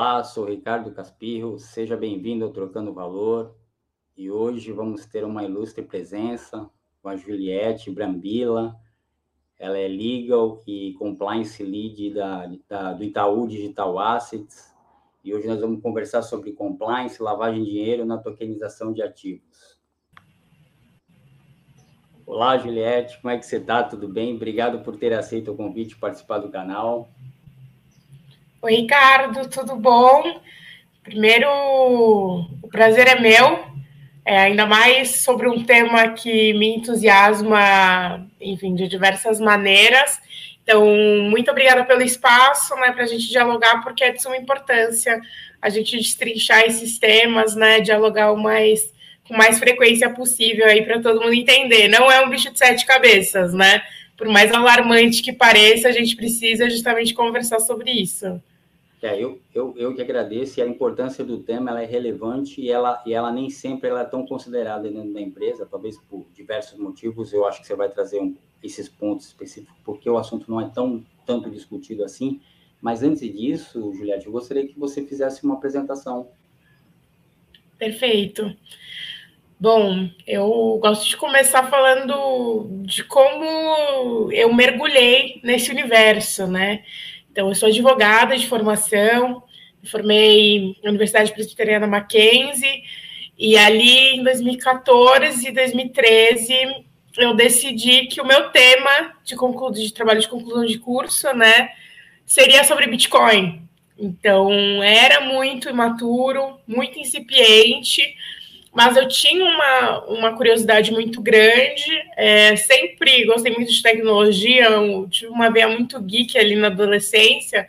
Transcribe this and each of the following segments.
Olá, sou Ricardo Caspirro, seja bem-vindo ao Trocando Valor. E hoje vamos ter uma ilustre presença com a Juliette Brambila. Ela é Legal e Compliance Lead da, da, do Itaú Digital Assets. E hoje nós vamos conversar sobre compliance, lavagem de dinheiro na tokenização de ativos. Olá, Juliette, como é que você está? Tudo bem? Obrigado por ter aceito o convite de participar do canal. Oi, Ricardo, tudo bom? Primeiro, o prazer é meu, é, ainda mais sobre um tema que me entusiasma, enfim, de diversas maneiras. Então, muito obrigada pelo espaço, né, para a gente dialogar, porque é de suma importância a gente destrinchar esses temas, né, dialogar o mais com mais frequência possível aí para todo mundo entender. Não é um bicho de sete cabeças, né? Por mais alarmante que pareça, a gente precisa justamente conversar sobre isso. É, eu, eu, eu que agradeço e a importância do tema ela é relevante e ela, e ela nem sempre ela é tão considerada dentro da empresa, talvez por diversos motivos. Eu acho que você vai trazer um, esses pontos específicos, porque o assunto não é tão tanto discutido assim. Mas antes disso, Juliette, eu gostaria que você fizesse uma apresentação. Perfeito. Bom, eu gosto de começar falando de como eu mergulhei nesse universo, né? Então, eu sou advogada de formação, me formei na Universidade Presbiteriana Mackenzie, e ali em 2014 e 2013 eu decidi que o meu tema de, conclu... de trabalho de conclusão de curso, né, seria sobre Bitcoin. Então, era muito imaturo, muito incipiente, mas eu tinha uma, uma curiosidade muito grande, é, sempre gostei muito de tecnologia, tive uma veia muito geek ali na adolescência,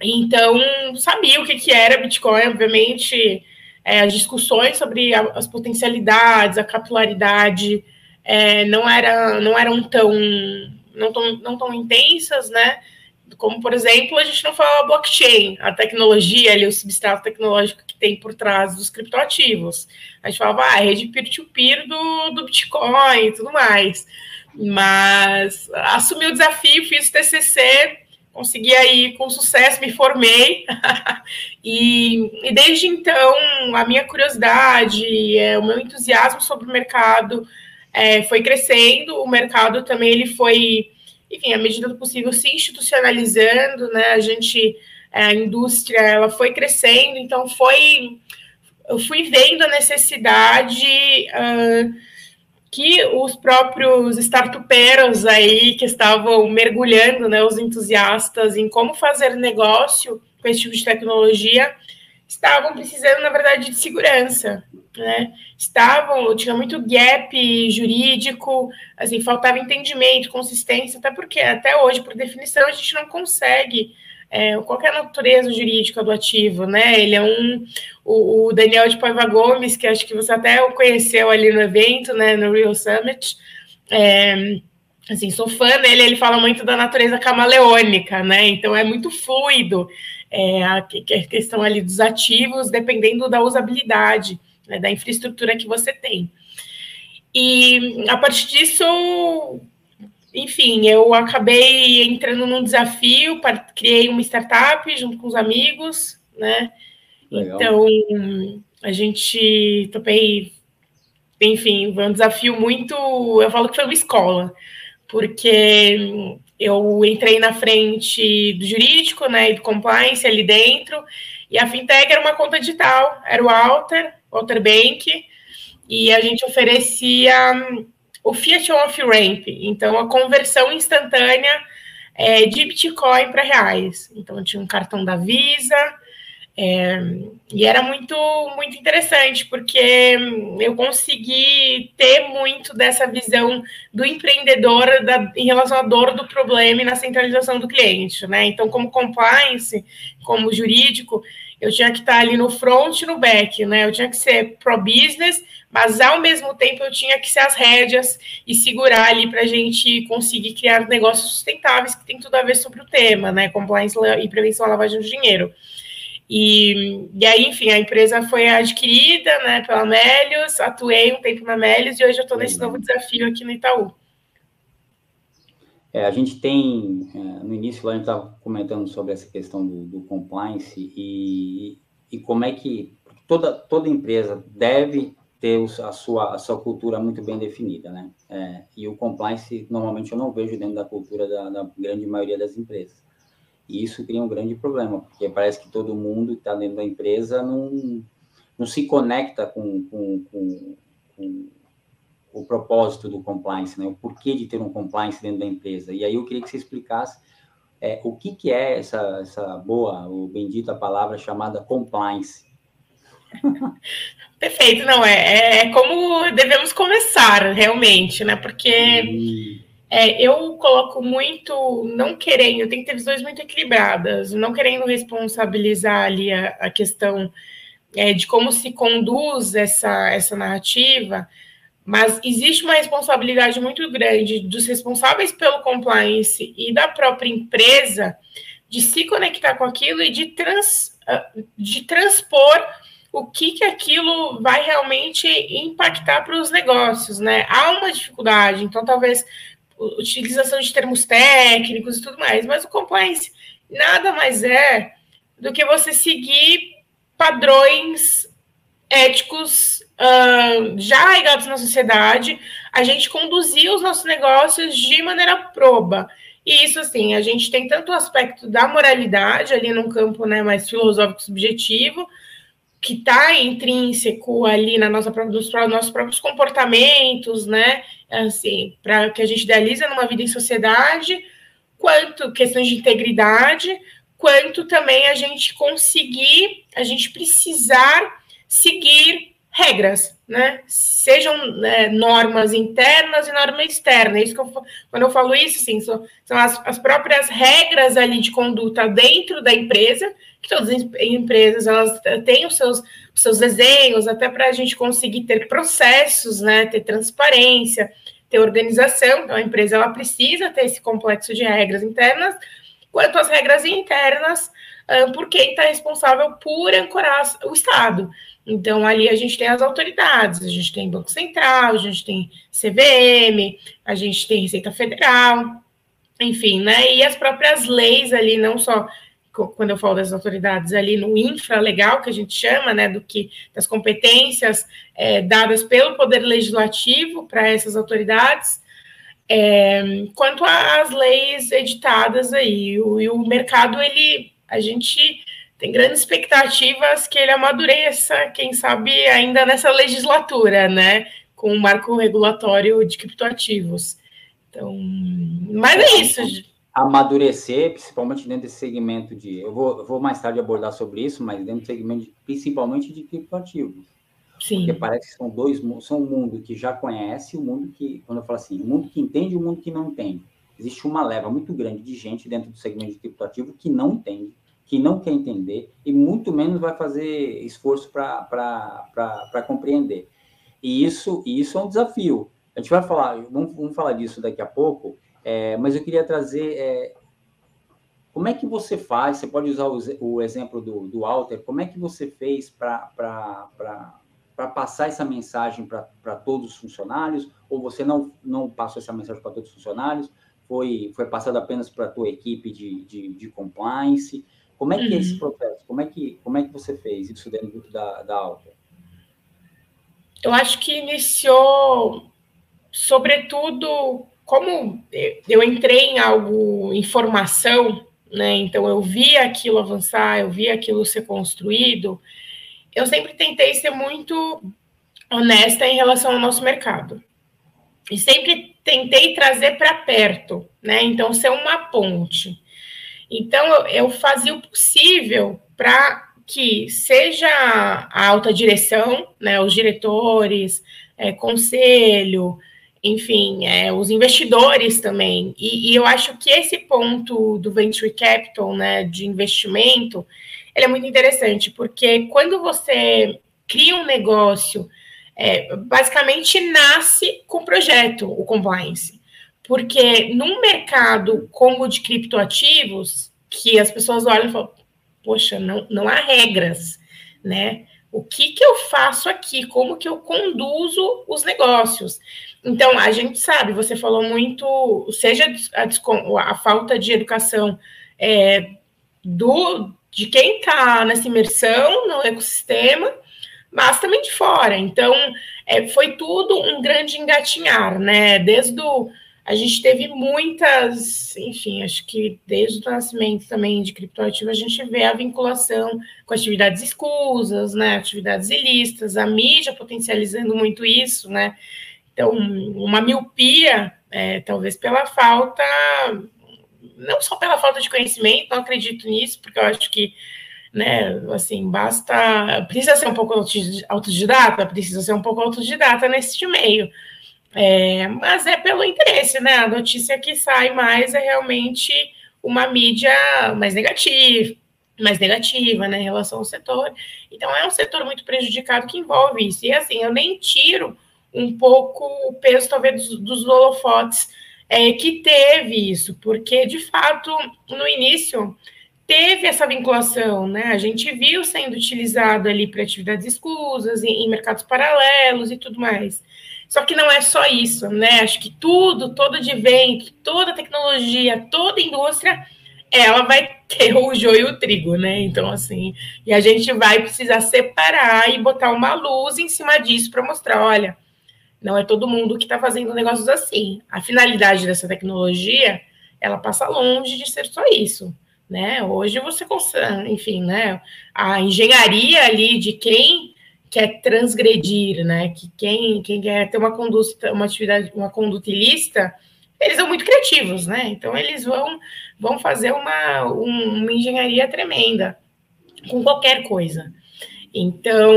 então sabia o que, que era Bitcoin, obviamente, é, as discussões sobre a, as potencialidades, a capilaridade, é, não, era, não eram tão não, tão não tão intensas, né? Como, por exemplo, a gente não fala blockchain, a tecnologia, ali, o substrato tecnológico tem por trás dos criptoativos. A gente falava, ah, rede peer-to-peer do, do Bitcoin e tudo mais. Mas assumi o desafio, fiz o TCC, consegui aí com sucesso, me formei. e, e, desde então, a minha curiosidade, é, o meu entusiasmo sobre o mercado é, foi crescendo. O mercado também ele foi enfim, à medida do possível, se institucionalizando, né? A gente, a indústria, ela foi crescendo, então foi, eu fui vendo a necessidade uh, que os próprios startupeiros aí que estavam mergulhando, né, os entusiastas em como fazer negócio com esse tipo de tecnologia, estavam precisando, na verdade, de segurança, né? Estavam, tinha muito gap jurídico, assim, faltava entendimento, consistência, até porque até hoje, por definição, a gente não consegue é, qualquer natureza jurídica do ativo, né? Ele é um o, o, Daniel de Paiva Gomes, que acho que você até conheceu ali no evento, né? No Real Summit. É, assim, sou fã dele, ele fala muito da natureza camaleônica, né? Então é muito fluido é, a, a questão ali dos ativos, dependendo da usabilidade né, da infraestrutura que você tem. E a partir disso, enfim, eu acabei entrando num desafio, criei uma startup junto com os amigos, né? Legal. Então, a gente topei, enfim, foi um desafio muito, eu falo que foi uma escola, porque eu entrei na frente do jurídico, né, e do compliance ali dentro, e a fintech era uma conta digital, era o Alter, Walter Bank, e a gente oferecia o Fiat Off-Ramp, então a conversão instantânea é, de Bitcoin para reais. Então tinha um cartão da Visa, é, e era muito, muito interessante, porque hum, eu consegui ter muito dessa visão do empreendedor da, em relação à dor do problema e na centralização do cliente. Né? Então, como compliance, como jurídico, eu tinha que estar ali no front e no back, né? Eu tinha que ser pro-business, mas ao mesmo tempo eu tinha que ser as rédeas e segurar ali para a gente conseguir criar negócios sustentáveis que tem tudo a ver sobre o tema, né? Compliance e prevenção à lavagem de dinheiro. E, e aí, enfim, a empresa foi adquirida né, pela Melios, atuei um tempo na Melios e hoje eu estou nesse novo desafio aqui no Itaú. É, a gente tem, é, no início lá a gente estava comentando sobre essa questão do, do compliance e, e como é que toda, toda empresa deve ter a sua, a sua cultura muito bem definida, né? É, e o compliance, normalmente, eu não vejo dentro da cultura da, da, grande maioria das empresas. E isso cria um grande problema, porque parece que todo mundo que está dentro da empresa não, não se conecta com, com, com, com o propósito do compliance, né? O porquê de ter um compliance dentro da empresa. E aí eu queria que você explicasse é, o que, que é essa, essa boa, ou bendita palavra chamada compliance. Perfeito, não, é, é, é como devemos começar, realmente, né? Porque é, eu coloco muito, não querendo, tenho que ter visões muito equilibradas, não querendo responsabilizar ali a, a questão é, de como se conduz essa, essa narrativa, mas existe uma responsabilidade muito grande dos responsáveis pelo compliance e da própria empresa de se conectar com aquilo e de, trans, ah, de transpor o que, que aquilo vai realmente impactar para os negócios, né? Há uma dificuldade, então talvez utilização de termos técnicos e tudo mais, mas o compliance nada mais é do que você seguir padrões éticos uh, já arraigados na sociedade, a gente conduzir os nossos negócios de maneira proba. E isso, assim, a gente tem tanto o aspecto da moralidade, ali num campo né, mais filosófico subjetivo, que está intrínseco ali na nossa nos nossos próprios comportamentos, né? Assim, para que a gente idealiza numa vida em sociedade, quanto questões de integridade, quanto também a gente conseguir, a gente precisar seguir regras, né? Sejam é, normas internas e normas externas. Isso que eu, quando eu falo isso, sim, são, são as, as, próprias regras ali de conduta dentro da empresa, que todas as empresas elas têm os seus, seus desenhos, até para a gente conseguir ter processos, né? Ter transparência, ter organização. Então, a empresa ela precisa ter esse complexo de regras internas, quanto às regras internas, por quem está responsável por ancorar o Estado. Então, ali a gente tem as autoridades, a gente tem Banco Central, a gente tem CVM, a gente tem Receita Federal, enfim, né? E as próprias leis ali, não só quando eu falo das autoridades ali no infralegal, que a gente chama, né, do que das competências é, dadas pelo Poder Legislativo para essas autoridades, é, quanto às leis editadas aí. O, e o mercado, ele, a gente tem grandes expectativas que ele amadureça, quem sabe ainda nessa legislatura, né? Com o marco regulatório de criptoativos. Então, mas é isso. Amadurecer, principalmente dentro desse segmento de. Eu vou, eu vou mais tarde abordar sobre isso, mas dentro do segmento de, principalmente de criptoativos. Sim. Porque parece que são dois são um mundo que já conhece, o um mundo que, quando eu falo assim, o um mundo que entende e o um mundo que não entende. Existe uma leva muito grande de gente dentro do segmento de criptoativo que não entende que não quer entender e muito menos vai fazer esforço para compreender. E isso, e isso é um desafio. A gente vai falar, vamos, vamos falar disso daqui a pouco, é, mas eu queria trazer é, como é que você faz, você pode usar o, o exemplo do, do Walter, como é que você fez para passar essa mensagem para todos os funcionários, ou você não, não passou essa mensagem para todos os funcionários, foi, foi passado apenas para a tua equipe de, de, de compliance, como é que uhum. é esse uhum. processo? Como é que, como é que você fez isso dentro da, da Alta? Eu acho que iniciou, sobretudo, como eu entrei em algo, informação, né? Então eu vi aquilo avançar, eu vi aquilo ser construído. Eu sempre tentei ser muito honesta em relação ao nosso mercado. E sempre tentei trazer para perto, né? Então ser uma ponte. Então, eu, eu fazia o possível para que seja a alta direção, né, os diretores, é, conselho, enfim, é, os investidores também. E, e, eu acho que esse ponto do venture capital, né, de investimento, ele é muito interessante, porque quando você cria um negócio, é, basicamente nasce com o projeto, o compliance. Porque num mercado como o de criptoativos, que as pessoas olham e falam, poxa, não, não há regras, né? O que, que eu faço aqui? Como que eu conduzo os negócios? Então, a gente sabe, você falou muito, seja a, a falta de educação é, do de quem está nessa imersão no ecossistema, mas também de fora. Então, é, foi tudo um grande engatinhar, né? Desde o, a gente teve muitas, enfim, acho que desde o nascimento também de criptoativo, a gente vê a vinculação com atividades escusas, né? Atividades ilícitas, a mídia potencializando muito isso, né? Então, uma miopia, é, talvez pela falta não só pela falta de conhecimento, não acredito nisso, porque eu acho que, né, assim, basta. Precisa ser um pouco autodidata, precisa ser um pouco autodidata nesse meio. É, mas é pelo interesse, né? A notícia que sai mais é realmente uma mídia mais negativa, mais negativa, né, em relação ao setor. Então, é um setor muito prejudicado que envolve isso. E, assim, eu nem tiro um pouco o peso, talvez, dos, dos holofotes é, que teve isso, porque de fato no início teve essa vinculação, né? A gente viu sendo utilizado ali para atividades escusas, em, em, mercados paralelos e tudo mais. Só que não é só isso, né? Acho que tudo, todo advento, toda tecnologia, toda indústria, ela vai ter o joio e o trigo, né? Então, assim, e a gente vai precisar separar e botar uma luz em cima disso para mostrar, olha, não é todo mundo que está fazendo negócios assim. A finalidade dessa tecnologia, ela passa longe de ser só isso. Né? Hoje você consegue, enfim, né? A engenharia ali de quem quer transgredir, né? Que quem, quem quer ter uma conduta, uma atividade, uma conduta ilícita, eles são muito criativos, né? Então eles vão, vão fazer uma, uma engenharia tremenda com qualquer coisa. Então,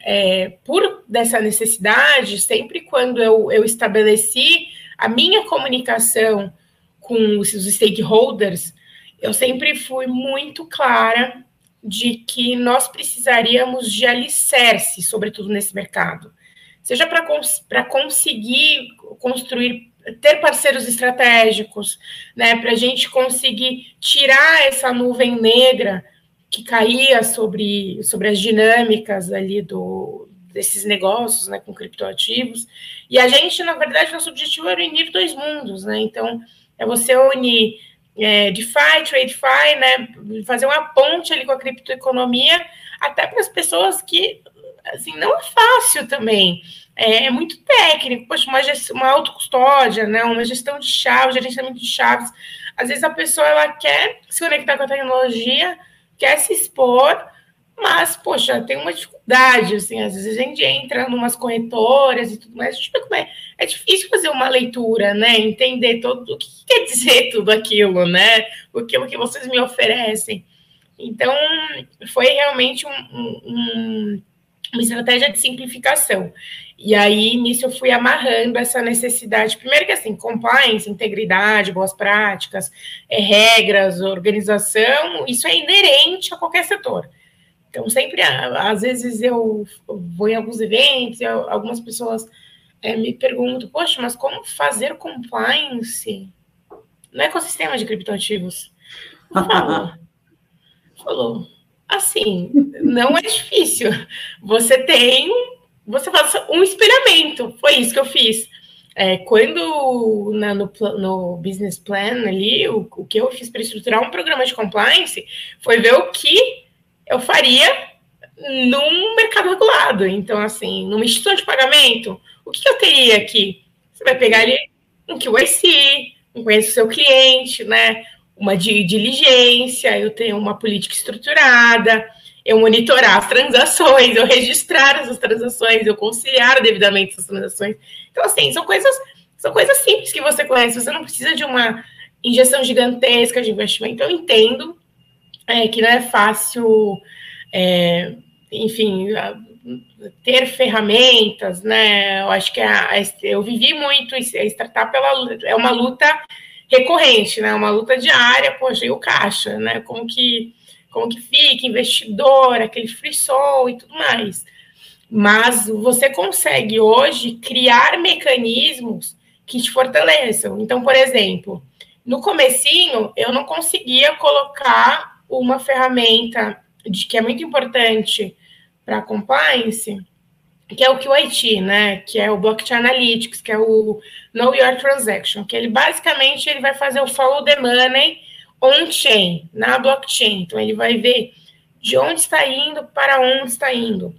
é, por dessa necessidade, sempre quando eu, eu estabeleci a minha comunicação com os stakeholders, eu sempre fui muito clara de que nós precisaríamos de alicerce, sobretudo nesse mercado. Seja para cons conseguir construir, ter parceiros estratégicos, né, para a gente conseguir tirar essa nuvem negra que caía sobre, sobre as dinâmicas ali do, desses negócios né, com criptoativos. E a gente, na verdade, nosso objetivo era unir dois mundos, né? Então, é você unir é, DeFi, TradeFi, né? Fazer uma ponte ali com a criptoeconomia, até para as pessoas que, assim, não é fácil também. É, é muito técnico, poxa, uma, uma autocustódia, né? Uma gestão de chaves, gerenciamento de chaves. Às vezes a pessoa ela quer se conectar com a tecnologia, quer se expor, mas, poxa, tem uma dificuldade, assim, às vezes a gente entra em umas corretoras e tudo mais, vê como é, é difícil fazer uma leitura, né, entender todo o que quer dizer tudo aquilo, né, aquilo que vocês me oferecem. Então, foi realmente um, um, uma estratégia de simplificação. E aí, nisso, eu fui amarrando essa necessidade. Primeiro que, assim, compliance, integridade, boas práticas, é, regras, organização, isso é inerente a qualquer setor. Então, sempre, às vezes, eu vou em alguns eventos algumas pessoas é, me perguntam, poxa, mas como fazer compliance no ecossistema de criptoativos? Falou. Falou. Assim, não é difícil. Você tem você faça um espelhamento. Foi isso que eu fiz. É, quando na, no, no, business plan ali, o, o que eu fiz para estruturar um programa de compliance foi ver o que eu faria num mercado regulado. Então, assim, numa instituição de pagamento, o que eu teria aqui? Você vai pegar ali um QIC, um conhece o seu cliente, né? Uma diligência, eu tenho uma política estruturada, eu monitorar as transações, eu registrar essas transações, eu conciliar devidamente essas transações. Então, assim, são coisas, são coisas simples que você conhece, você não precisa de uma injeção gigantesca de investimento. Eu entendo é, que não é fácil, é, enfim, ter ferramentas, né? Eu acho que a, eu vivi muito, a startup ela, é uma luta recorrente, né? Uma luta diária, poxa, e o caixa, né? Como que como que fica, investidor, aquele frisson e tudo mais. Mas você consegue hoje criar mecanismos que te fortaleçam. Então, por exemplo, no comecinho eu não conseguia colocar uma ferramenta de que é muito importante para compliance que é o QIT, né? Que é o Blockchain Analytics, que é o Know Your Transaction, que ele basicamente ele vai fazer o follow the money on-chain, na blockchain. Então ele vai ver de onde está indo para onde está indo.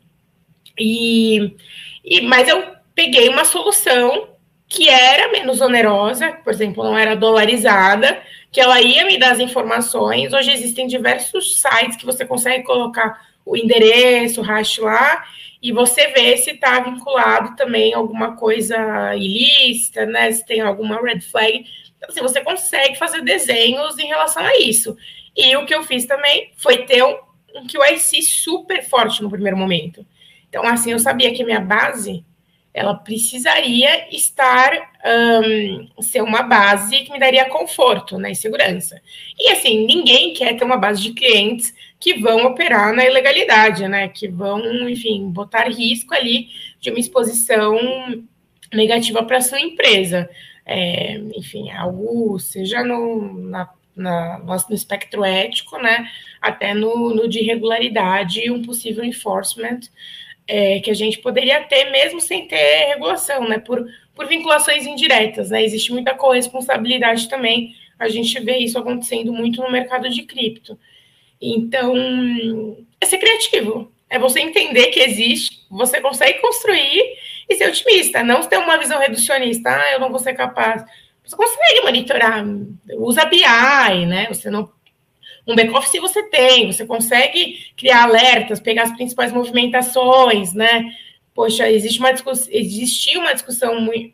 E, e mas eu peguei uma solução que era menos onerosa, por exemplo, não era dolarizada, que ela ia me dar as informações. Hoje existem diversos sites que você consegue colocar o endereço, o hash lá, e você vê se está vinculado também alguma coisa ilícita, né? Se tem alguma red flag. Então, assim, você consegue fazer desenhos em relação a isso. E o que eu fiz também foi ter um, um QIC super forte no primeiro momento. Então, assim, eu sabia que a minha base ela precisaria estar um, ser uma base que me daria conforto né, e segurança. E assim, ninguém quer ter uma base de clientes que vão operar na ilegalidade, né? Que vão, enfim, botar risco ali de uma exposição negativa para sua empresa. É, enfim, algo seja no, na, na, no espectro ético, né? Até no, no de irregularidade e um possível enforcement é, que a gente poderia ter mesmo sem ter regulação, né? Por, por vinculações indiretas, né? Existe muita corresponsabilidade também. A gente vê isso acontecendo muito no mercado de cripto. Então, é ser criativo. É você entender que existe, você consegue construir e ser otimista, não ter uma visão reducionista, ah, eu não vou ser capaz. Você consegue monitorar, usa BI, né? Você não um back-office você tem, você consegue criar alertas, pegar as principais movimentações, né? Poxa, existe uma discussão, existia uma discussão muito,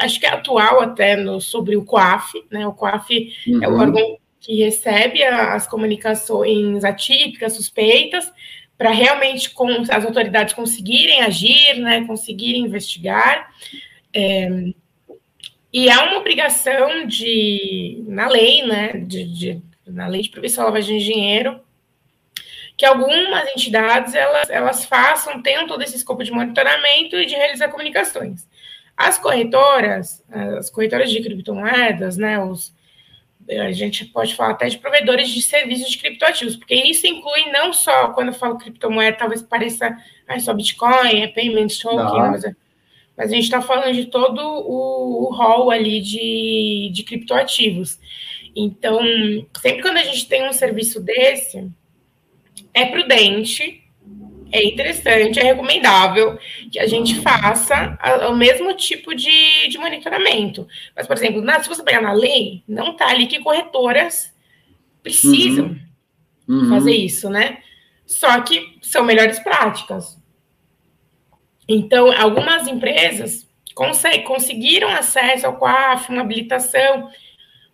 acho que é atual até no, sobre o COAF, né? O COAF uhum. é o uhum. órgão que recebe as comunicações atípicas, suspeitas, para realmente com, as autoridades conseguirem agir, né? Conseguirem investigar. É, e há uma obrigação de, na lei, né, de, de na lei de prevenção de dinheiro, que algumas entidades elas, elas façam, tenham todo esse escopo de monitoramento e de realizar comunicações. As corretoras, as corretoras de criptomoedas, né, os, a gente pode falar até de provedores de serviços de criptoativos, porque isso inclui não só, quando eu falo criptomoeda, talvez pareça ah, é só Bitcoin, é payment token, mas, é, mas, a gente está falando de todo o, o rol ali de, de criptoativos. Então, sempre quando a gente tem um serviço desse, é prudente, é interessante, é recomendável que a gente faça o mesmo tipo de, de monitoramento. Mas, por exemplo, na, se você pegar na lei, não está ali que corretoras precisam uhum. Uhum. fazer isso, né? Só que são melhores práticas. Então, algumas empresas conseguiram acesso ao COAF, uma habilitação,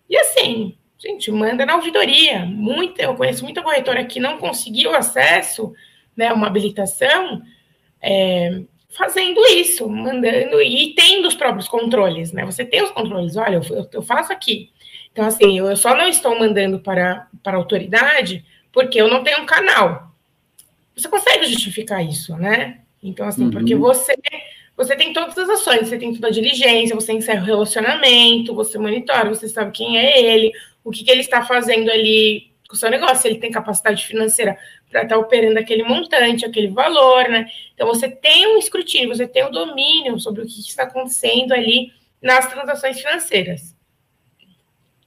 e assim, gente, manda na ouvidoria. Muita, eu conheço muita corretora que não conseguiu acesso, né, uma habilitação, é, fazendo isso, mandando e tendo os próprios controles, né? Você tem os controles, olha, eu, eu faço aqui. Então, assim, eu só não estou mandando para, para a autoridade porque eu não tenho um canal. Você consegue justificar isso, né? Então, assim, uhum. porque você você tem todas as ações, você tem toda a diligência, você encerra o relacionamento, você monitora, você sabe quem é ele, o que, que ele está fazendo ali com o seu negócio, se ele tem capacidade financeira para estar tá operando aquele montante, aquele valor, né? Então você tem um escrutínio, você tem o um domínio sobre o que, está acontecendo ali nas transações financeiras.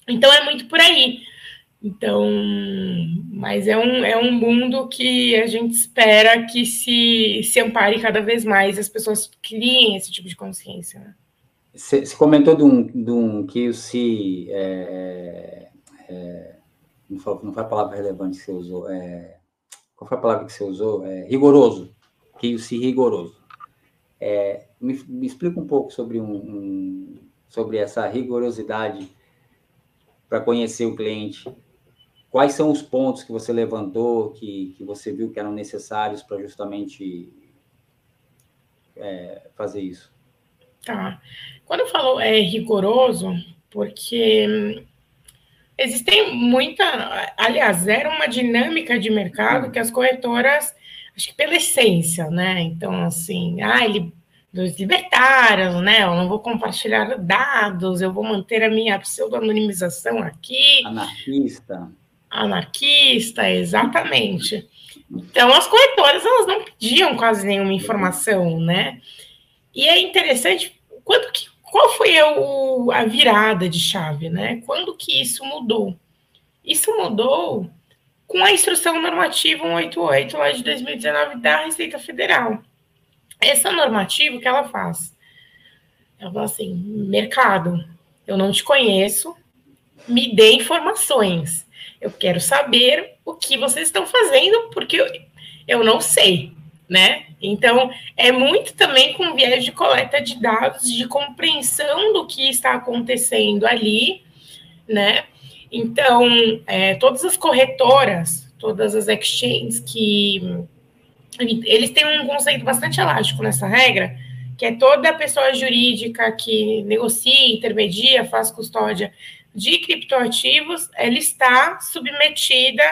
Então é muito por aí. Então, mas é um, é um mundo que a gente espera que se, se ampare cada vez mais, as pessoas criem esse tipo de consciência. Né? Você, comentou de um, de um que se. É, é, não foi a palavra relevante que você usou. É, qual foi a palavra que você usou? É, rigoroso. Que se rigoroso. É, me, me, explica um pouco sobre, um, um sobre essa rigorosidade para conhecer o cliente Quais são os pontos que você levantou, que, que você viu que eram necessários para justamente é, fazer isso? Tá. Quando eu falo é rigoroso, porque existem muita. Aliás, era uma dinâmica de mercado que as corretoras, acho que pela essência, né? Então, assim, ah, ele, eles libertaram, né? Eu não vou compartilhar dados, eu vou manter a minha pseudo-anonimização aqui. Anarquista Anarquista, exatamente. Então, as corretoras elas não pediam quase nenhuma informação, né? E é interessante, quando que, qual foi o, a virada de chave, né? Quando que isso mudou? Isso mudou com a instrução normativa 188 lá de 2019 da Receita Federal. Essa normativa, que ela faz? Ela fala assim: mercado, eu não te conheço, me dê informações. Eu quero saber o que vocês estão fazendo, porque eu, eu não sei, né? Então, é muito também com viés de coleta de dados, de compreensão do que está acontecendo ali, né? Então, é, todas as corretoras, todas as exchanges que. Eles têm um conceito bastante elástico nessa regra, que é toda pessoa jurídica que negocia, intermedia, faz custódia de criptoativos, ela está submetida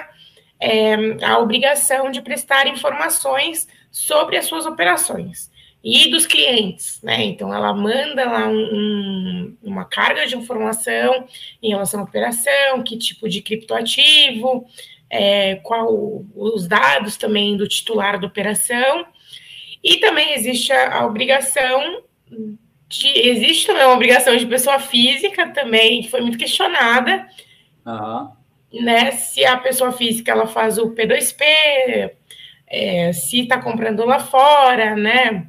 é, à obrigação de prestar informações sobre as suas operações e dos clientes, né? Então, ela manda lá um, uma carga de informação em relação à operação, que tipo de criptoativo, é, qual os dados também do titular da operação, e também existe a, a obrigação de, existe também uma obrigação de pessoa física também, que foi muito questionada, uhum. né? Se a pessoa física ela faz o P2P, é, se está comprando lá fora, né?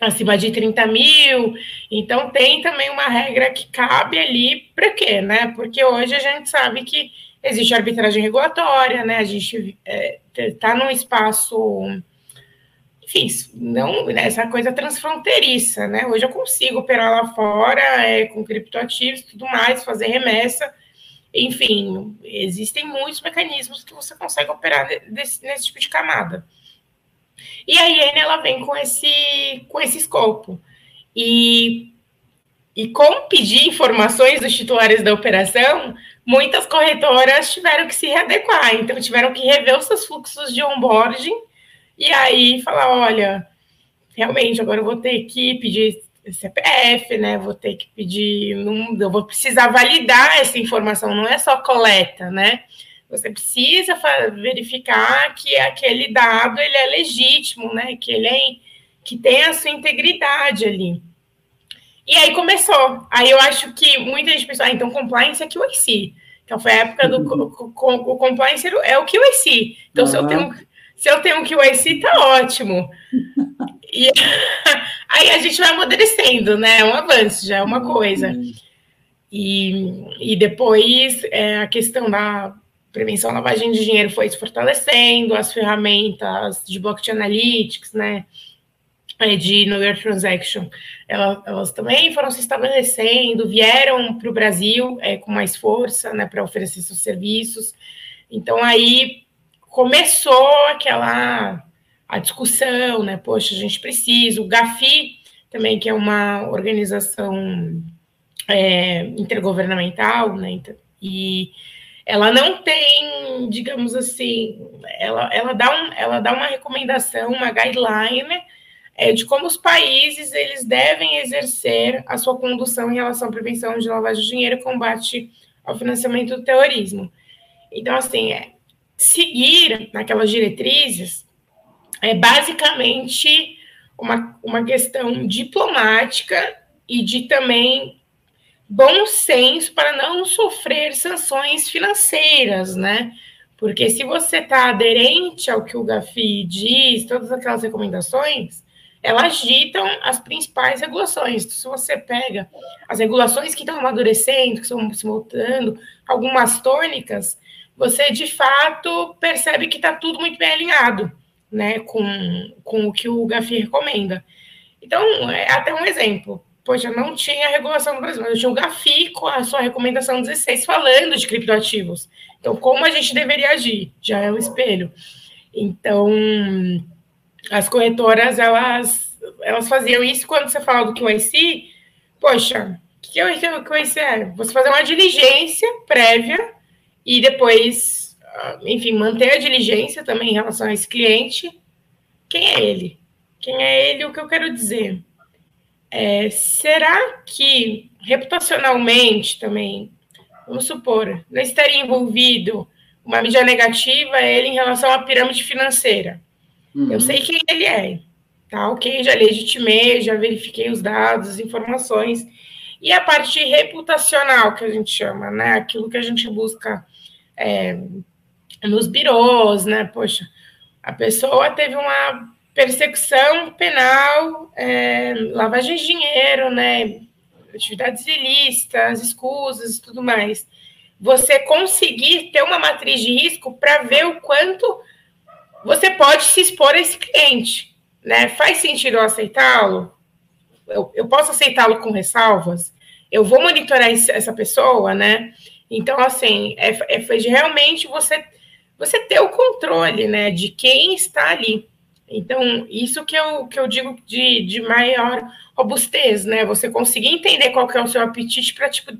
acima de 30 mil. Então, tem também uma regra que cabe ali para quê, né? Porque hoje a gente sabe que existe arbitragem regulatória, né? A gente está é, num espaço, enfim, não essa coisa transfronteiriça, né? Hoje eu consigo operar lá fora é, com criptoativos e tudo mais, fazer remessa. Enfim, existem muitos mecanismos que você consegue operar nesse, nesse tipo de camada. E a IN ela vem com esse, com esse escopo. E, e com pedir informações dos titulares da operação, muitas corretoras tiveram que se readequar, então tiveram que rever os seus fluxos de onboarding e aí falar, olha, realmente agora eu vou ter que pedir CPF, né? Vou ter que pedir, não, eu vou precisar validar essa informação, não é só coleta, né? Você precisa verificar que aquele dado ele é legítimo, né? Que ele é, que tem a sua integridade ali. E aí começou. Aí eu acho que muita gente pensou, ah, então compliance é QIC. Então foi a época do o compliance é o QIC. Então uhum. se eu tenho se eu tenho QIC, tá ótimo. E aí a gente vai amadurecendo, né? É um avanço, já é uma coisa. Uhum. E, e depois é, a questão da prevenção à lavagem de dinheiro foi se fortalecendo, as ferramentas de blockchain analytics, né, é, de Know Your Transaction, elas, elas também foram se estabelecendo, vieram para o Brasil é, com mais força, né, para oferecer seus serviços. Então aí começou aquela a discussão, né, poxa, a gente precisa, o GAFI também, que é uma organização é, intergovernamental, né, e ela não tem, digamos assim, ela, ela, dá, um, ela dá uma recomendação, uma guideline é, de como os países eles devem exercer a sua condução em relação à prevenção de lavagem de dinheiro e combate ao financiamento do terrorismo. Então, assim, é, seguir naquelas diretrizes é basicamente uma, uma questão diplomática e de também bom senso para não sofrer sanções financeiras, né? Porque se você está aderente ao que o GAFI diz, todas aquelas recomendações, elas ditam as principais regulações. Então, se você pega as regulações que estão amadurecendo, que estão se voltando, algumas tônicas, você de fato percebe que está tudo muito bem alinhado né, com, com o que o GAFI recomenda. Então, é até um exemplo poxa, não tinha regulação no Brasil, mas eu tinha o GAFI com a sua recomendação 16 falando de criptoativos. Então, como a gente deveria agir? Já é o espelho. Então, as corretoras, elas, elas faziam isso quando você fala do QIC, poxa, o que, que o QIC é? Você fazer uma diligência prévia e depois, enfim, manter a diligência também em relação a esse cliente. Quem é ele? Quem é ele? O que eu quero dizer? É, será que reputacionalmente também, vamos supor, não estaria envolvido uma mídia negativa é ele em relação à pirâmide financeira. Uhum. Eu sei quem ele é, tá? Ok, já legitimei, já verifiquei os dados, as informações. E a parte reputacional, que a gente chama, né? Aquilo que a gente busca é, nos birôs, né? Poxa, a pessoa teve uma persecução penal, é, lavagem de dinheiro, né? Atividades ilícitas, escusas e tudo mais. Você conseguir ter uma matriz de risco para ver o quanto você pode se expor a esse cliente, né? Faz sentido eu aceitá-lo? Eu, eu posso aceitá-lo com ressalvas? Eu vou monitorar essa pessoa, né? Então, assim, é, é de realmente você você ter o controle, né, de quem está ali. Então, isso que eu, que eu digo de, de maior robustez, né? Você conseguir entender qual que é o seu apetite para tipo,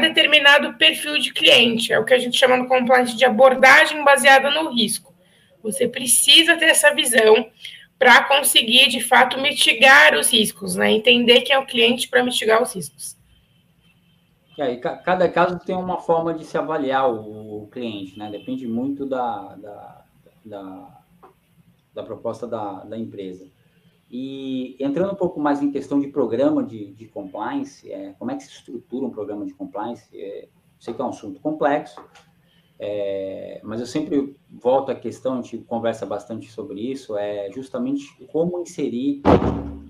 determinado perfil de cliente. É o que a gente chama no compliance de abordagem baseada no risco. Você precisa ter essa visão para conseguir, de fato, mitigar os riscos, né? Entender quem é o cliente para mitigar os riscos. E aí, cada caso tem uma forma de se avaliar o, cliente, né? Depende muito da, da, da, da proposta da, da empresa. E entrando um pouco mais em questão de programa de, de compliance, é, como é que se estrutura um programa de compliance? É, sei que é um assunto complexo, é, mas eu sempre volto à questão, a gente conversa bastante sobre isso, é justamente como inserir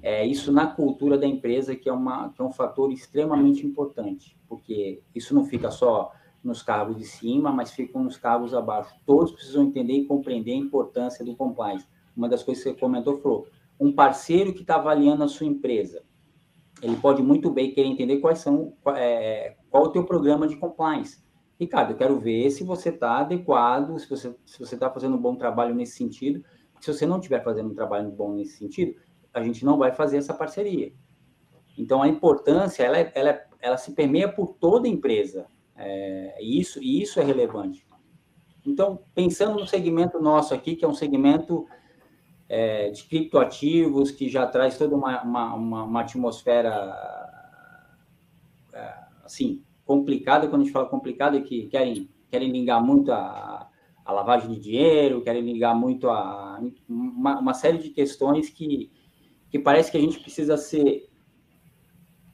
é, isso na cultura da empresa, que é, uma, que é um fator extremamente importante, porque isso não fica só nos cargos de cima, mas fica nos cargos abaixo. Todos precisam entender e compreender a importância do compliance. Uma das coisas que você comentou falou, um parceiro que está avaliando a sua empresa, ele pode muito bem querer entender quais são, é, qual o teu programa de compliance. Ricardo, eu quero ver se você está adequado, se você se você está fazendo um bom trabalho nesse sentido. Se você não estiver fazendo um trabalho bom nesse sentido, a gente não vai fazer essa parceria. Então, a importância, ela, ela, ela se permeia por toda a empresa. É, isso, e isso é relevante. Então, pensando no segmento nosso aqui, que é um segmento é, de criptoativos, que já traz toda uma, uma, uma, uma atmosfera, é, assim, complicada. Quando a gente fala complicada, é que querem, querem ligar muito a, a lavagem de dinheiro, querem ligar muito a uma, uma série de questões que que parece que a gente precisa ser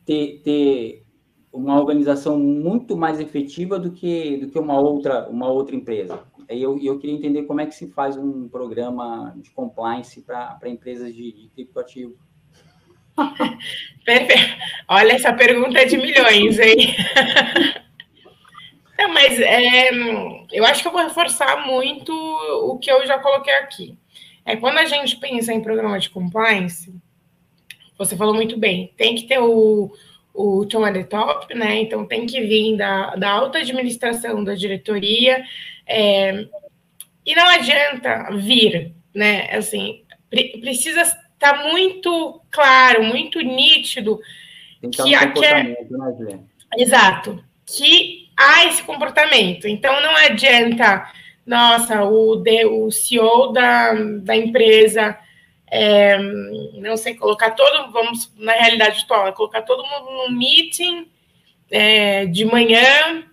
ter, ter uma organização muito mais efetiva do que do que uma outra uma outra empresa. E eu, eu queria entender como é que se faz um programa de compliance para empresas de, de criptoativo. Perfeito. Olha, essa pergunta é de milhões, hein? É, mas é, eu acho que eu vou reforçar muito o que eu já coloquei aqui. É quando a gente pensa em programa de compliance, você falou muito bem, tem que ter o, o tom at the top, né? Então tem que vir da, da alta administração, da diretoria, é, e não adianta vir, né? Assim, pre precisa tá muito claro, muito nítido que aquele... Né, Exato, que há esse comportamento. Então não adianta, nossa, o, de, o CEO da, da empresa é, não sei, colocar todo, vamos, na realidade atual, é colocar todo mundo num meeting é, de manhã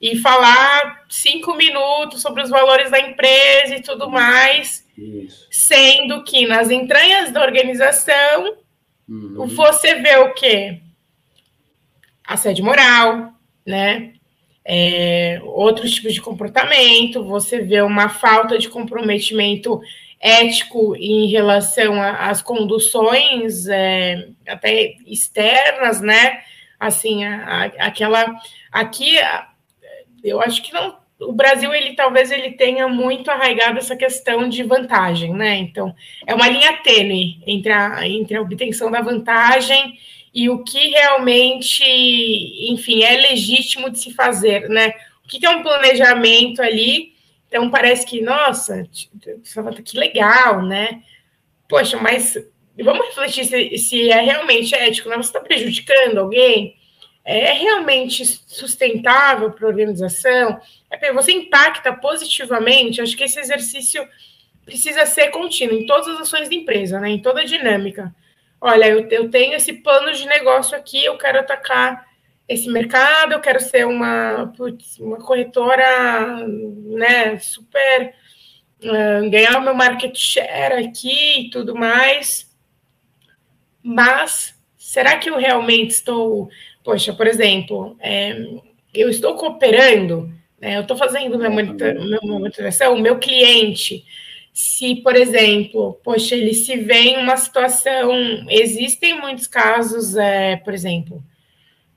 e falar cinco minutos sobre os valores da empresa e tudo mais, Isso. sendo que nas entranhas da organização uhum. você vê o quê? Assédio moral, né? É, outros tipos de comportamento, você vê uma falta de comprometimento ético em relação às conduções é, até externas, né? Assim, a, a, aquela aqui, eu acho que não. O Brasil, ele talvez ele tenha muito arraigado essa questão de vantagem, né? Então, é uma linha tênue entre a, entre a obtenção da vantagem e o que realmente, enfim, é legítimo de se fazer, né? O que é um planejamento ali então parece que, nossa, que legal, né? Poxa, mas vamos refletir se, se é realmente ético, né? Você está prejudicando alguém? É realmente sustentável para a organização? É, você impacta positivamente? Acho que esse exercício precisa ser contínuo em todas as ações da empresa, né? Em toda a dinâmica. Olha, eu, eu tenho esse plano de negócio aqui, eu quero atacar esse mercado, eu quero ser uma, putz, uma corretora, né, super, uh, ganhar o meu market share aqui e tudo mais, mas será que eu realmente estou, poxa, por exemplo, é, eu estou cooperando, né, eu estou fazendo minha monitoração, o meu cliente, se, por exemplo, poxa, ele se vê em uma situação, existem muitos casos, é, por exemplo,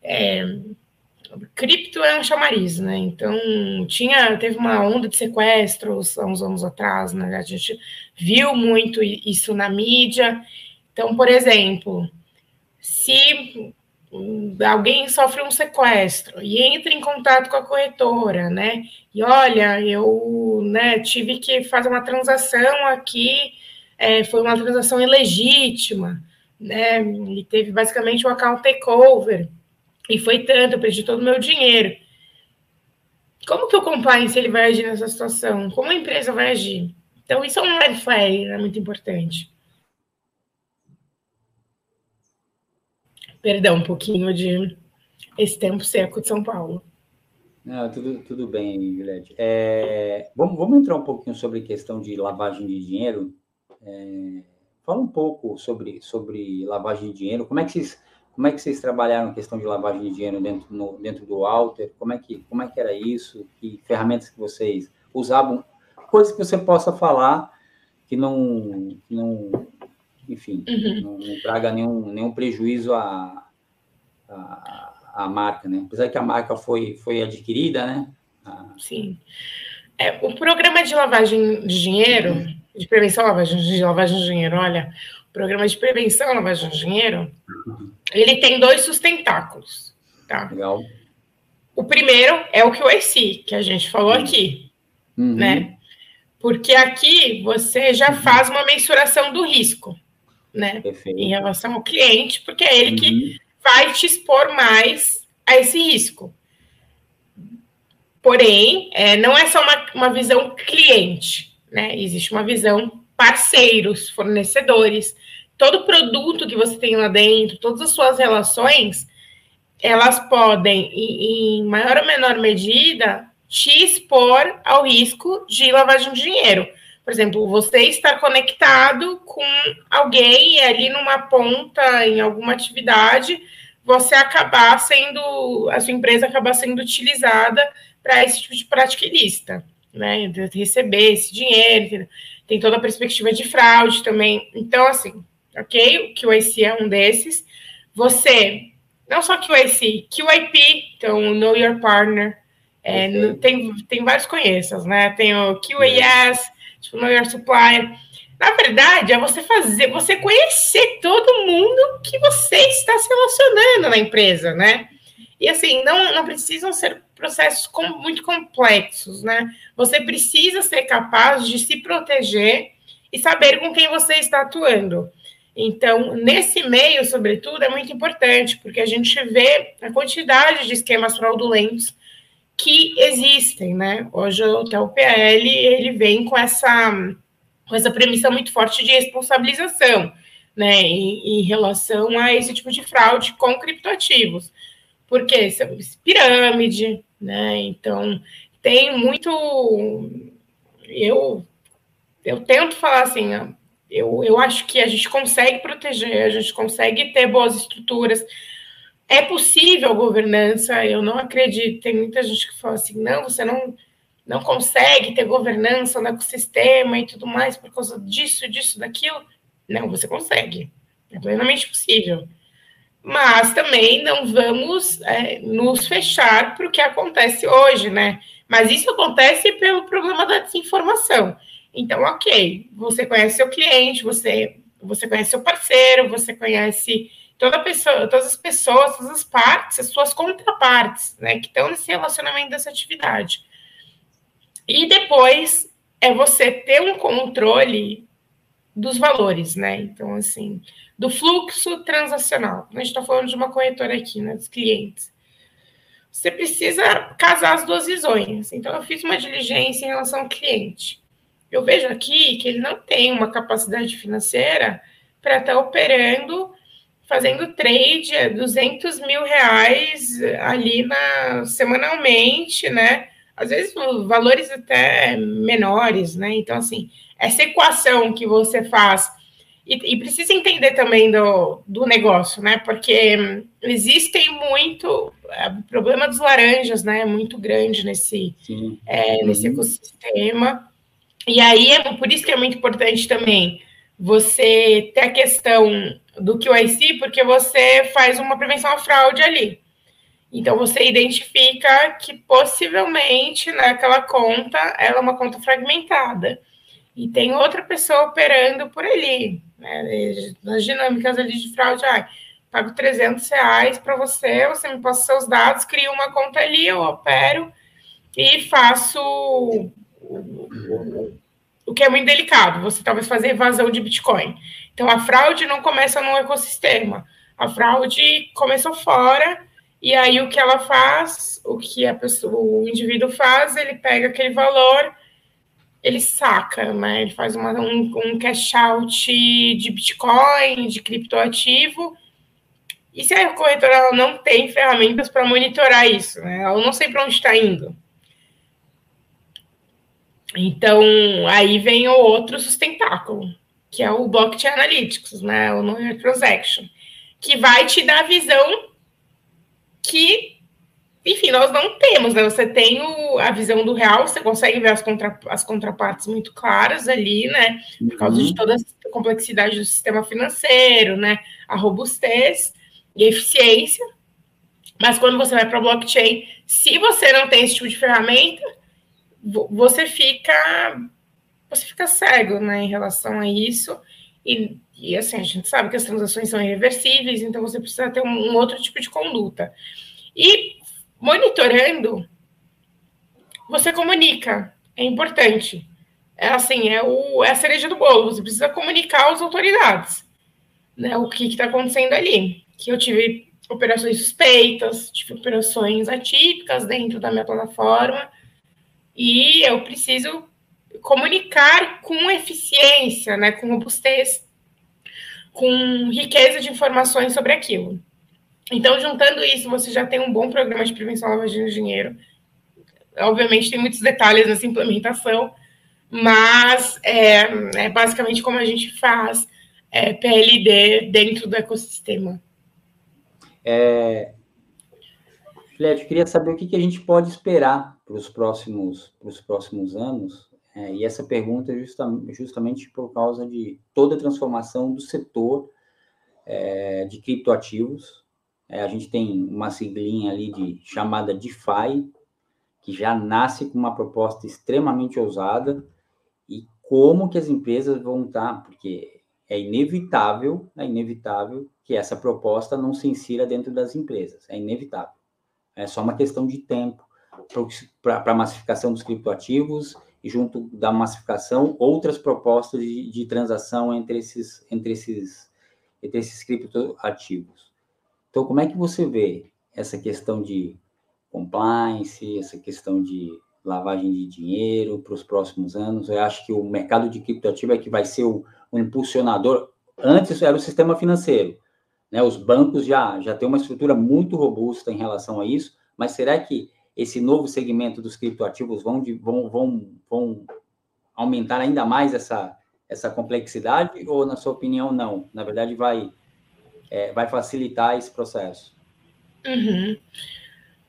é, cripto é um chamariz, né? Então, tinha, teve uma onda de sequestros há uns anos atrás, né? A gente viu muito isso na mídia. Então, por exemplo, se alguém sofre um sequestro e entra em contato com a corretora, né? E olha, eu né, tive que fazer uma transação aqui, é, foi uma transação ilegítima, né? E teve basicamente um account takeover. E foi tanto, eu perdi todo o meu dinheiro. Como que o compliance ele vai agir nessa situação? Como a empresa vai agir? Então, isso é um red flag, é muito importante. Perdão, um pouquinho de esse tempo seco de São Paulo. Não, tudo, tudo bem, Juliette. É, vamos, vamos entrar um pouquinho sobre questão de lavagem de dinheiro. É, fala um pouco sobre, sobre lavagem de dinheiro. Como é que vocês, como é que vocês trabalharam a questão de lavagem de dinheiro dentro, no, dentro do Alter? Como é, que, como é que era isso? Que ferramentas que vocês usavam? Coisas que você possa falar que não, que não enfim, uhum. não, não, traga nenhum, nenhum prejuízo à, à, à, marca, né? Apesar que a marca foi, foi adquirida, né? Sim. É, o programa de lavagem de dinheiro, de prevenção lavagem de lavagem de dinheiro, olha, o programa de prevenção lavagem de dinheiro, uhum. ele tem dois sustentáculos, tá? Legal. O primeiro é o que o IC, que a gente falou uhum. aqui, uhum. né? Porque aqui você já uhum. faz uma mensuração do risco né? Perfeito. Em relação ao cliente, porque é ele uhum. que vai te expor mais a esse risco. Porém, é, não é só uma, uma visão cliente, né? Existe uma visão parceiros, fornecedores, todo produto que você tem lá dentro, todas as suas relações, elas podem, em maior ou menor medida, te expor ao risco de lavagem de dinheiro. Por exemplo, você está conectado com alguém ali numa ponta, em alguma atividade, você acabar sendo, a sua empresa acabar sendo utilizada para esse tipo de prática ilícita, né? De receber esse dinheiro, tem toda a perspectiva de fraude também. Então, assim, ok, o QIC é um desses. Você, não só QIC, QIP, então Know Your Partner, é, okay. tem, tem vários conheças, né? Tem o QAS, tipo, know your supplier. Na verdade, é você fazer, você conhecer todo mundo que você está se relacionando na empresa, né? E assim, não, não precisam ser processos com, muito complexos, né? Você precisa ser capaz de se proteger e saber com quem você está atuando. Então, nesse meio, sobretudo, é muito importante, porque a gente vê a quantidade de esquemas fraudulentos que existem, né? Hoje até o PL ele vem com essa com essa premissa muito forte de responsabilização, né, em, em relação a esse tipo de fraude com criptoativos, porque pirâmide, né? Então tem muito eu eu tento falar assim, eu, eu acho que a gente consegue proteger, a gente consegue ter boas estruturas, é possível governança, eu não acredito. Tem muita gente que fala assim: não, você não, não consegue ter governança no ecossistema e tudo mais por causa disso, disso, daquilo. Não, você consegue. É plenamente possível. Mas também não vamos é, nos fechar para o que acontece hoje, né? Mas isso acontece pelo problema da desinformação. Então, ok, você conhece seu cliente, você, você conhece seu parceiro, você conhece toda pessoa, todas as pessoas, todas as partes, as suas contrapartes, né, que estão nesse relacionamento dessa atividade. E depois é você ter um controle dos valores, né? Então, assim, do fluxo transacional. A gente está falando de uma corretora aqui, né, dos clientes. Você precisa casar as duas visões. Então, eu fiz uma diligência em relação ao cliente. Eu vejo aqui que ele não tem uma capacidade financeira para estar tá operando fazendo trade a 200 mil reais ali na, semanalmente, né? Às vezes valores até menores, né? Então, assim, essa equação que você faz e, e, precisa entender também do, do negócio, né? Porque existem muito. É, o problema dos laranjas, né? É muito grande nesse, é, nesse uhum. ecossistema. E aí é por isso que é muito importante também você ter a questão do QIC, porque você faz uma prevenção à fraude ali. Então você identifica que possivelmente naquela conta ela é uma conta fragmentada e tem outra pessoa operando por ali. Né? Nas dinâmicas ali de fraude, ah, pago 300 reais para você, você me passa seus dados, cria uma conta ali, eu opero e faço o, que é muito delicado, você talvez fazer evasão de Bitcoin. Então, a fraude não começa no ecossistema, a fraude começou fora, e aí o que ela faz, o que a pessoa, o indivíduo faz, ele pega aquele valor ele saca, né? Ele faz uma, um, um cash out de Bitcoin, de criptoativo. E se a corretora não tem ferramentas para monitorar isso, né? Ela não sei para onde está indo. Então, aí vem o outro sustentáculo, que é o Blockchain Analytics, né? O Non Transaction, que vai te dar a visão que enfim, nós não temos, né? Você tem o, a visão do real, você consegue ver as, contra, as contrapartes muito claras ali, né? Por causa uhum. de toda a complexidade do sistema financeiro, né? A robustez e a eficiência. Mas quando você vai para blockchain, se você não tem esse tipo de ferramenta, você fica você fica cego, né, em relação a isso. E, e assim, a gente sabe que as transações são irreversíveis, então você precisa ter um, um outro tipo de conduta. E monitorando, você comunica, é importante. É assim, é, o, é a cereja do bolo, você precisa comunicar às autoridades né, o que está acontecendo ali. Que eu tive operações suspeitas, tive operações atípicas dentro da minha plataforma, e eu preciso comunicar com eficiência, né, com robustez, com riqueza de informações sobre aquilo. Então, juntando isso, você já tem um bom programa de prevenção à lavagem de dinheiro. Obviamente, tem muitos detalhes nessa implementação, mas é, é basicamente como a gente faz é, PLD dentro do ecossistema. É, Juliette, queria saber o que, que a gente pode esperar para os próximos, próximos anos, é, e essa pergunta é justa, justamente por causa de toda a transformação do setor é, de criptoativos, é, a gente tem uma siglinha ali de chamada DeFi, que já nasce com uma proposta extremamente ousada, e como que as empresas vão estar, porque é inevitável, é inevitável que essa proposta não se insira dentro das empresas, é inevitável. É só uma questão de tempo para a massificação dos criptoativos e junto da massificação outras propostas de, de transação entre esses entre esses entre esses criptoativos. Então, como é que você vê essa questão de compliance, essa questão de lavagem de dinheiro para os próximos anos? Eu acho que o mercado de criptoativo é que vai ser o, o impulsionador. Antes era o sistema financeiro, né? Os bancos já já têm uma estrutura muito robusta em relação a isso, mas será que esse novo segmento dos criptoativos vão, de, vão, vão, vão aumentar ainda mais essa, essa complexidade ou, na sua opinião, não? Na verdade, vai é, vai facilitar esse processo? Uhum.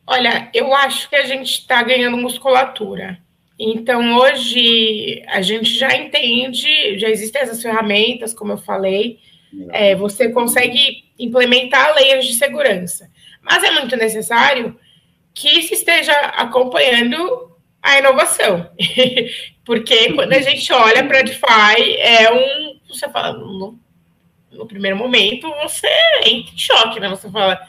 Olha, eu acho que a gente está ganhando musculatura. Então, hoje, a gente já entende, já existem essas ferramentas, como eu falei, é, você consegue implementar layers de segurança. Mas é muito necessário que se esteja acompanhando a inovação. Porque quando a gente olha para DeFi, é um. Você fala, não no primeiro momento, você entra em choque, né? Você fala,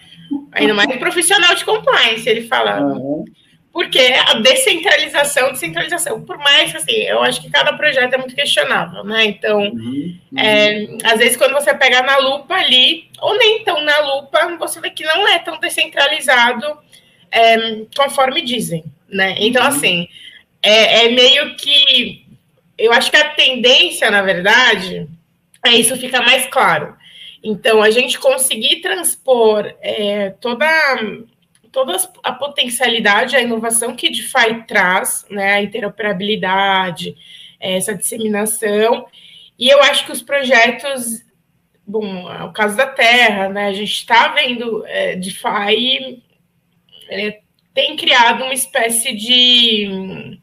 ainda mais profissional de compliance, ele fala. Uhum. Porque a descentralização, descentralização, por mais assim, eu acho que cada projeto é muito questionável, né? Então, uhum. É, às vezes, quando você pega na lupa ali, ou nem tão na lupa, você vê que não é tão descentralizado é, conforme dizem, né? Então, uhum. assim, é, é meio que. Eu acho que a tendência, na verdade, é, isso fica mais claro. Então, a gente conseguir transpor é, toda, toda a potencialidade, a inovação que DeFi traz, né, a interoperabilidade, essa disseminação, e eu acho que os projetos, bom, é o caso da Terra, né, a gente está vendo é, DeFi é, tem criado uma espécie de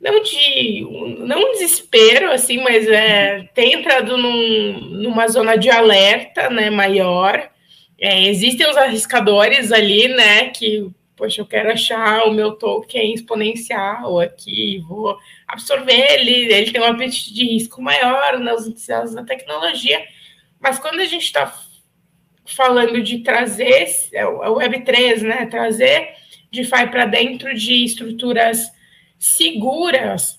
não de não um desespero assim, mas é, tem entrado num, numa zona de alerta, né, maior. É, existem os arriscadores ali, né, que poxa, eu quero achar o meu token exponencial aqui, vou absorver ele, ele tem um apetite de risco maior nas entidades da tecnologia, mas quando a gente está falando de trazer é o é Web3, né, trazer DeFi para dentro de estruturas seguras,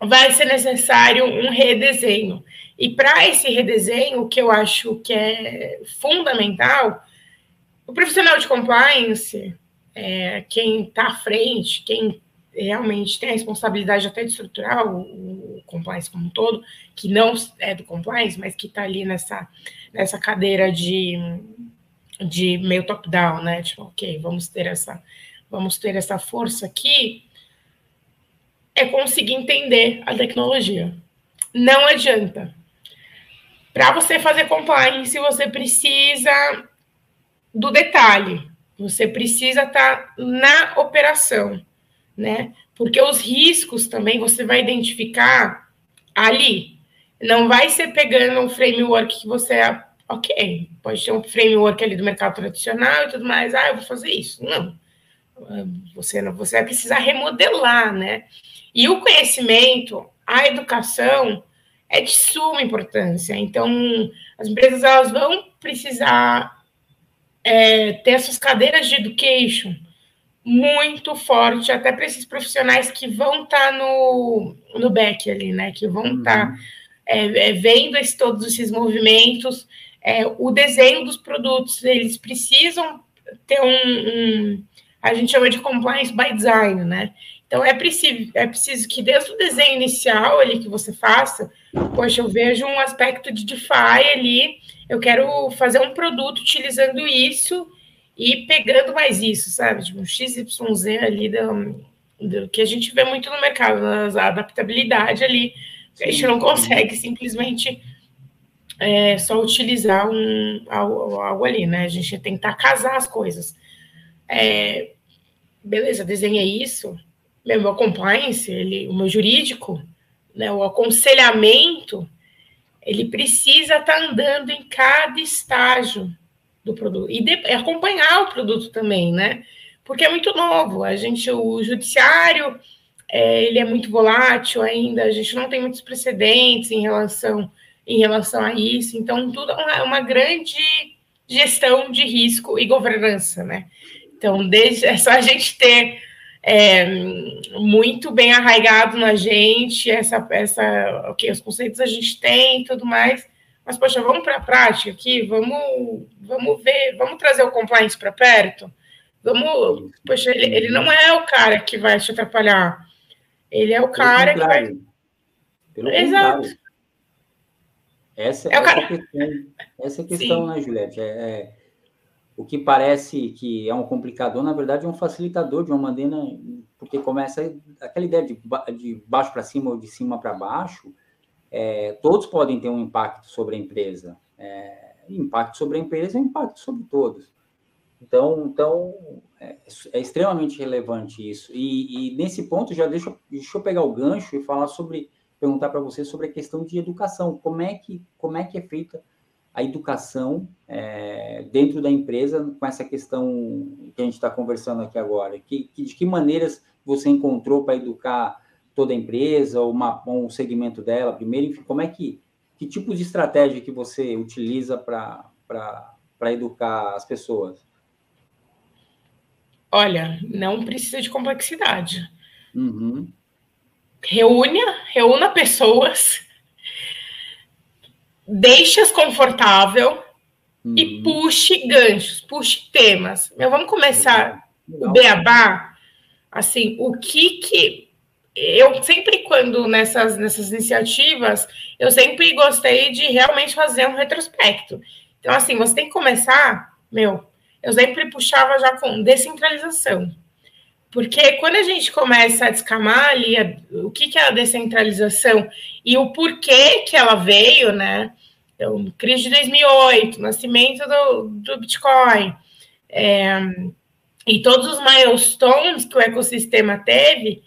vai ser necessário um redesenho. E para esse redesenho, o que eu acho que é fundamental, o profissional de compliance, é, quem está à frente, quem realmente tem a responsabilidade até de estruturar o, o, compliance como um todo, que não é do compliance, mas que está ali nessa, nessa cadeira de, de meio top-down, né? Tipo, ok, vamos ter essa, vamos ter essa força aqui, é conseguir entender a tecnologia. Não adianta. Para você fazer compliance, você precisa do detalhe. Você precisa estar tá na operação, né? Porque os riscos também você vai identificar ali. Não vai ser pegando um framework que você ok, pode ter um framework ali do mercado tradicional e tudo mais, ah, eu vou fazer isso. Não. Você não, você vai precisar remodelar, né? E o conhecimento, a educação é de suma importância. Então, as empresas elas vão precisar é, ter essas cadeiras de education muito forte, até para esses profissionais que vão estar tá no, no back ali, né? Que vão estar tá, uhum. é, é, vendo esse, todos esses movimentos, é, o desenho dos produtos, eles precisam ter um, um, a gente chama de compliance by design, né? Então, é preciso, é preciso que desde o desenho inicial ali que você faça, poxa, eu vejo um aspecto de DeFi ali, eu quero fazer um produto utilizando isso e pegando mais isso, sabe? Tipo, um XYZ ali do, do que a gente vê muito no mercado, a adaptabilidade ali. A gente não consegue simplesmente é, só utilizar um, algo, algo, ali, né? A gente tem que tentar casar as coisas. É, beleza, desenhei isso, meu compliance, ele, o meu jurídico, né, o aconselhamento, ele precisa estar tá andando em cada estágio do produto e de, acompanhar o produto também, né? Porque é muito novo. A gente, o judiciário, é, ele é muito volátil ainda. A gente não tem muitos precedentes em relação em relação a isso. Então, tudo é uma grande gestão de risco e governança, né? Então, desde, é só a gente ter é, muito bem arraigado na gente, essa, essa, okay, os conceitos a gente tem e tudo mais, mas, poxa, vamos para a prática aqui, vamos, vamos ver, vamos trazer o compliance para perto, vamos, poxa, ele, ele não é o cara que vai te atrapalhar, ele é o cara que vai... Pelo Exato. Essa, é essa, questão, essa a questão, Sim. né, Juliette? É, é o que parece que é um complicador, na verdade, é um facilitador de uma maneira, porque começa aquela ideia de, de baixo para cima ou de cima para baixo, é, todos podem ter um impacto sobre a empresa. É, impacto sobre a empresa é impacto sobre todos. Então, então é, é extremamente relevante isso. E, e, nesse ponto, já deixa, deixa eu pegar o gancho e falar sobre, perguntar para você sobre a questão de educação. Como é que, como é, que é feita a educação é, dentro da empresa com essa questão que a gente está conversando aqui agora? Que, que, de que maneiras você encontrou para educar toda a empresa, ou uma, um segmento dela primeiro? Enfim, como é que, que tipo de estratégia que você utiliza para educar as pessoas? Olha, não precisa de complexidade. Uhum. Reúna, reúna pessoas deixe-as confortável uhum. e puxe ganchos, puxe temas. Meu, vamos começar o beabá. Assim, o que que eu sempre, quando nessas, nessas iniciativas, eu sempre gostei de realmente fazer um retrospecto. Então, assim, você tem que começar, meu, eu sempre puxava já com descentralização. Porque quando a gente começa a descamar ali a, o que, que é a descentralização e o porquê que ela veio, né? Então, crise de 2008, nascimento do, do Bitcoin, é, e todos os milestones que o ecossistema teve,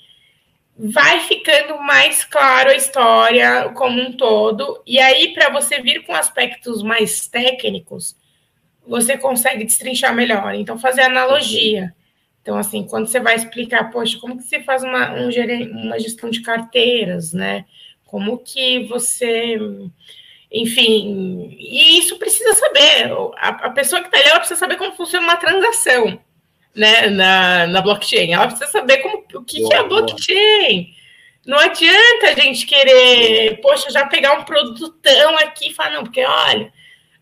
vai ficando mais claro a história como um todo. E aí, para você vir com aspectos mais técnicos, você consegue destrinchar melhor. Então, fazer analogia. Então, assim, quando você vai explicar, poxa, como que você faz uma, um, uma gestão de carteiras, né? Como que você enfim, e isso precisa saber. A, a pessoa que está ali, ela precisa saber como funciona uma transação né, na, na blockchain. Ela precisa saber como, o que, boa, que é a blockchain. Boa. Não adianta a gente querer, poxa, já pegar um produtão aqui e falar, não, porque olha,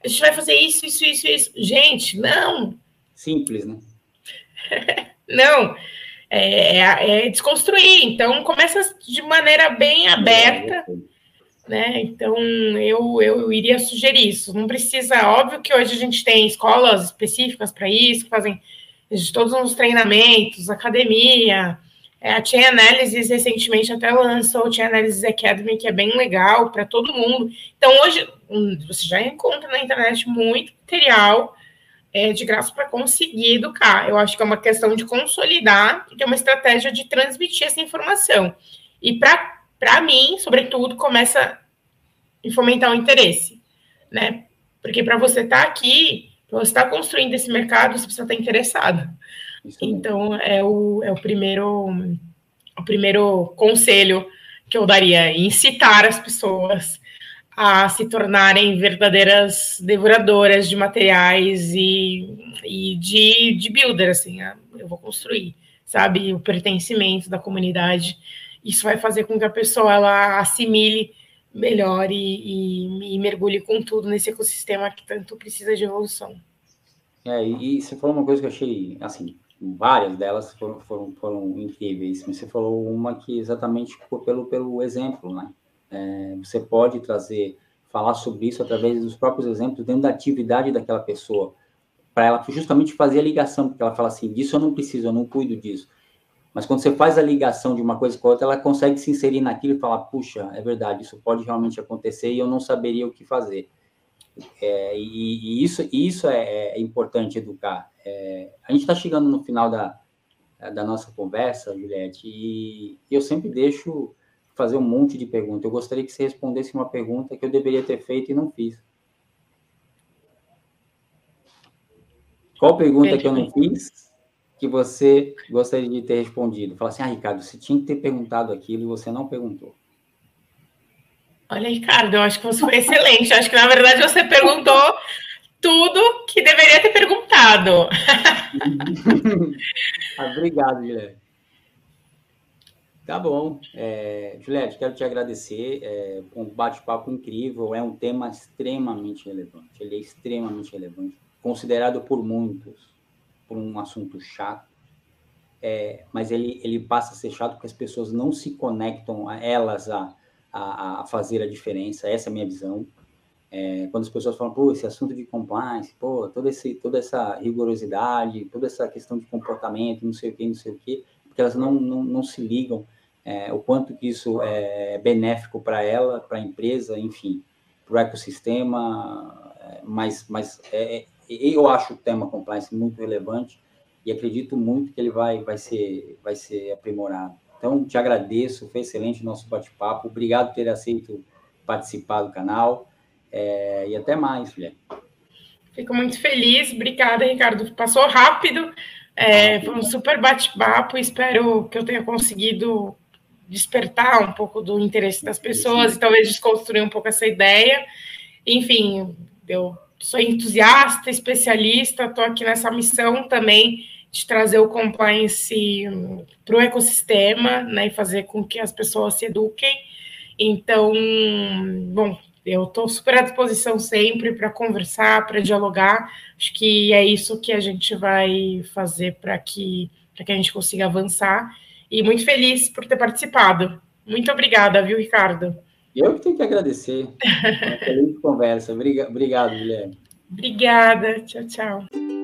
a gente vai fazer isso, isso, isso, isso. Gente, não. Simples, né? não. É, é, é, desconstruir. Então, começa de maneira bem aberta. Né? Então, eu, eu iria sugerir isso. Não precisa, óbvio que hoje a gente tem escolas específicas para isso, que fazem todos os treinamentos, academia. É, a Chain Analysis recentemente até lançou o Chain Analysis Academy, que é bem legal para todo mundo. Então, hoje, hum, você já encontra na internet muito material é, de graça para conseguir educar. Eu acho que é uma questão de consolidar e ter uma estratégia de transmitir essa informação. E para mim, sobretudo, começa em fomentar o interesse, né? Porque para você estar tá aqui, para você estar tá construindo esse mercado, você precisa estar tá interessado. Então, é o, é o primeiro o primeiro conselho que eu daria, incitar as pessoas a se tornarem verdadeiras devoradoras de materiais e, e de, de builder, assim, eu vou construir, sabe, o pertencimento da comunidade. Isso vai fazer com que a pessoa ela assimile melhor e, e, e mergulhe com tudo nesse ecossistema que tanto precisa de evolução. É, e, você falou uma coisa que eu achei, assim, várias delas foram, foram, foram incríveis, mas você falou uma que exatamente pelo, pelo exemplo, né? É, você pode trazer, falar sobre isso através dos próprios exemplos dentro da atividade daquela pessoa, para ela justamente fazer a ligação, porque ela fala assim, disso eu não preciso, eu não cuido disso. Mas quando você faz a ligação de uma coisa com a outra, ela consegue se inserir naquilo e falar, puxa, é verdade, isso pode realmente acontecer e eu não saberia o que fazer. É, e, e, isso, isso é, é importante educar. É, a gente está chegando no final da, da nossa conversa, Juliette, e eu sempre deixo fazer um monte de perguntas. Eu gostaria que você respondesse uma pergunta que eu deveria ter feito e não fiz. Qual pergunta que eu não fiz que você gostaria de ter respondido? Fala assim, ah, Ricardo, você tinha que ter perguntado aquilo e você não perguntou. Olha, Ricardo, eu acho que você foi excelente. Eu acho que, na verdade, você perguntou tudo que deveria ter perguntado. Obrigado, Guilherme. Tá bom. É, Juliette, quero te agradecer. É um bate-papo incrível. É um tema extremamente relevante. Ele é extremamente relevante. Considerado por muitos por um assunto chato. É, mas ele, ele passa a ser chato porque as pessoas não se conectam a elas a, a, a fazer a diferença. Essa é a minha visão. É, quando as pessoas falam, pô, esse assunto de compliance, pô, todo esse, toda essa rigorosidade, toda essa questão de comportamento, não sei o que, não sei o que, porque elas não, não, não se ligam é, o quanto que isso é benéfico para ela, para a empresa, enfim, para o ecossistema, é, mas, mas é, é, eu acho o tema compliance muito relevante e acredito muito que ele vai, vai, ser, vai ser aprimorado. Então, te agradeço, foi excelente o nosso bate-papo, obrigado por ter aceito participar do canal é, e até mais, filha. Fico muito feliz, obrigada, Ricardo. Passou rápido, é, foi um super bate-papo. Espero que eu tenha conseguido despertar um pouco do interesse das pessoas e talvez desconstruir um pouco essa ideia. Enfim, eu sou entusiasta, especialista, estou aqui nessa missão também de trazer o compliance para o ecossistema, né, e fazer com que as pessoas se eduquem. Então, bom, eu estou super à disposição sempre para conversar, para dialogar. Acho que é isso que a gente vai fazer para que, que a gente consiga avançar e muito feliz por ter participado. Muito obrigada, viu, Ricardo? Eu que tenho que agradecer. Uma feliz conversa. Obrigado, Guilherme. Obrigada. Tchau, tchau.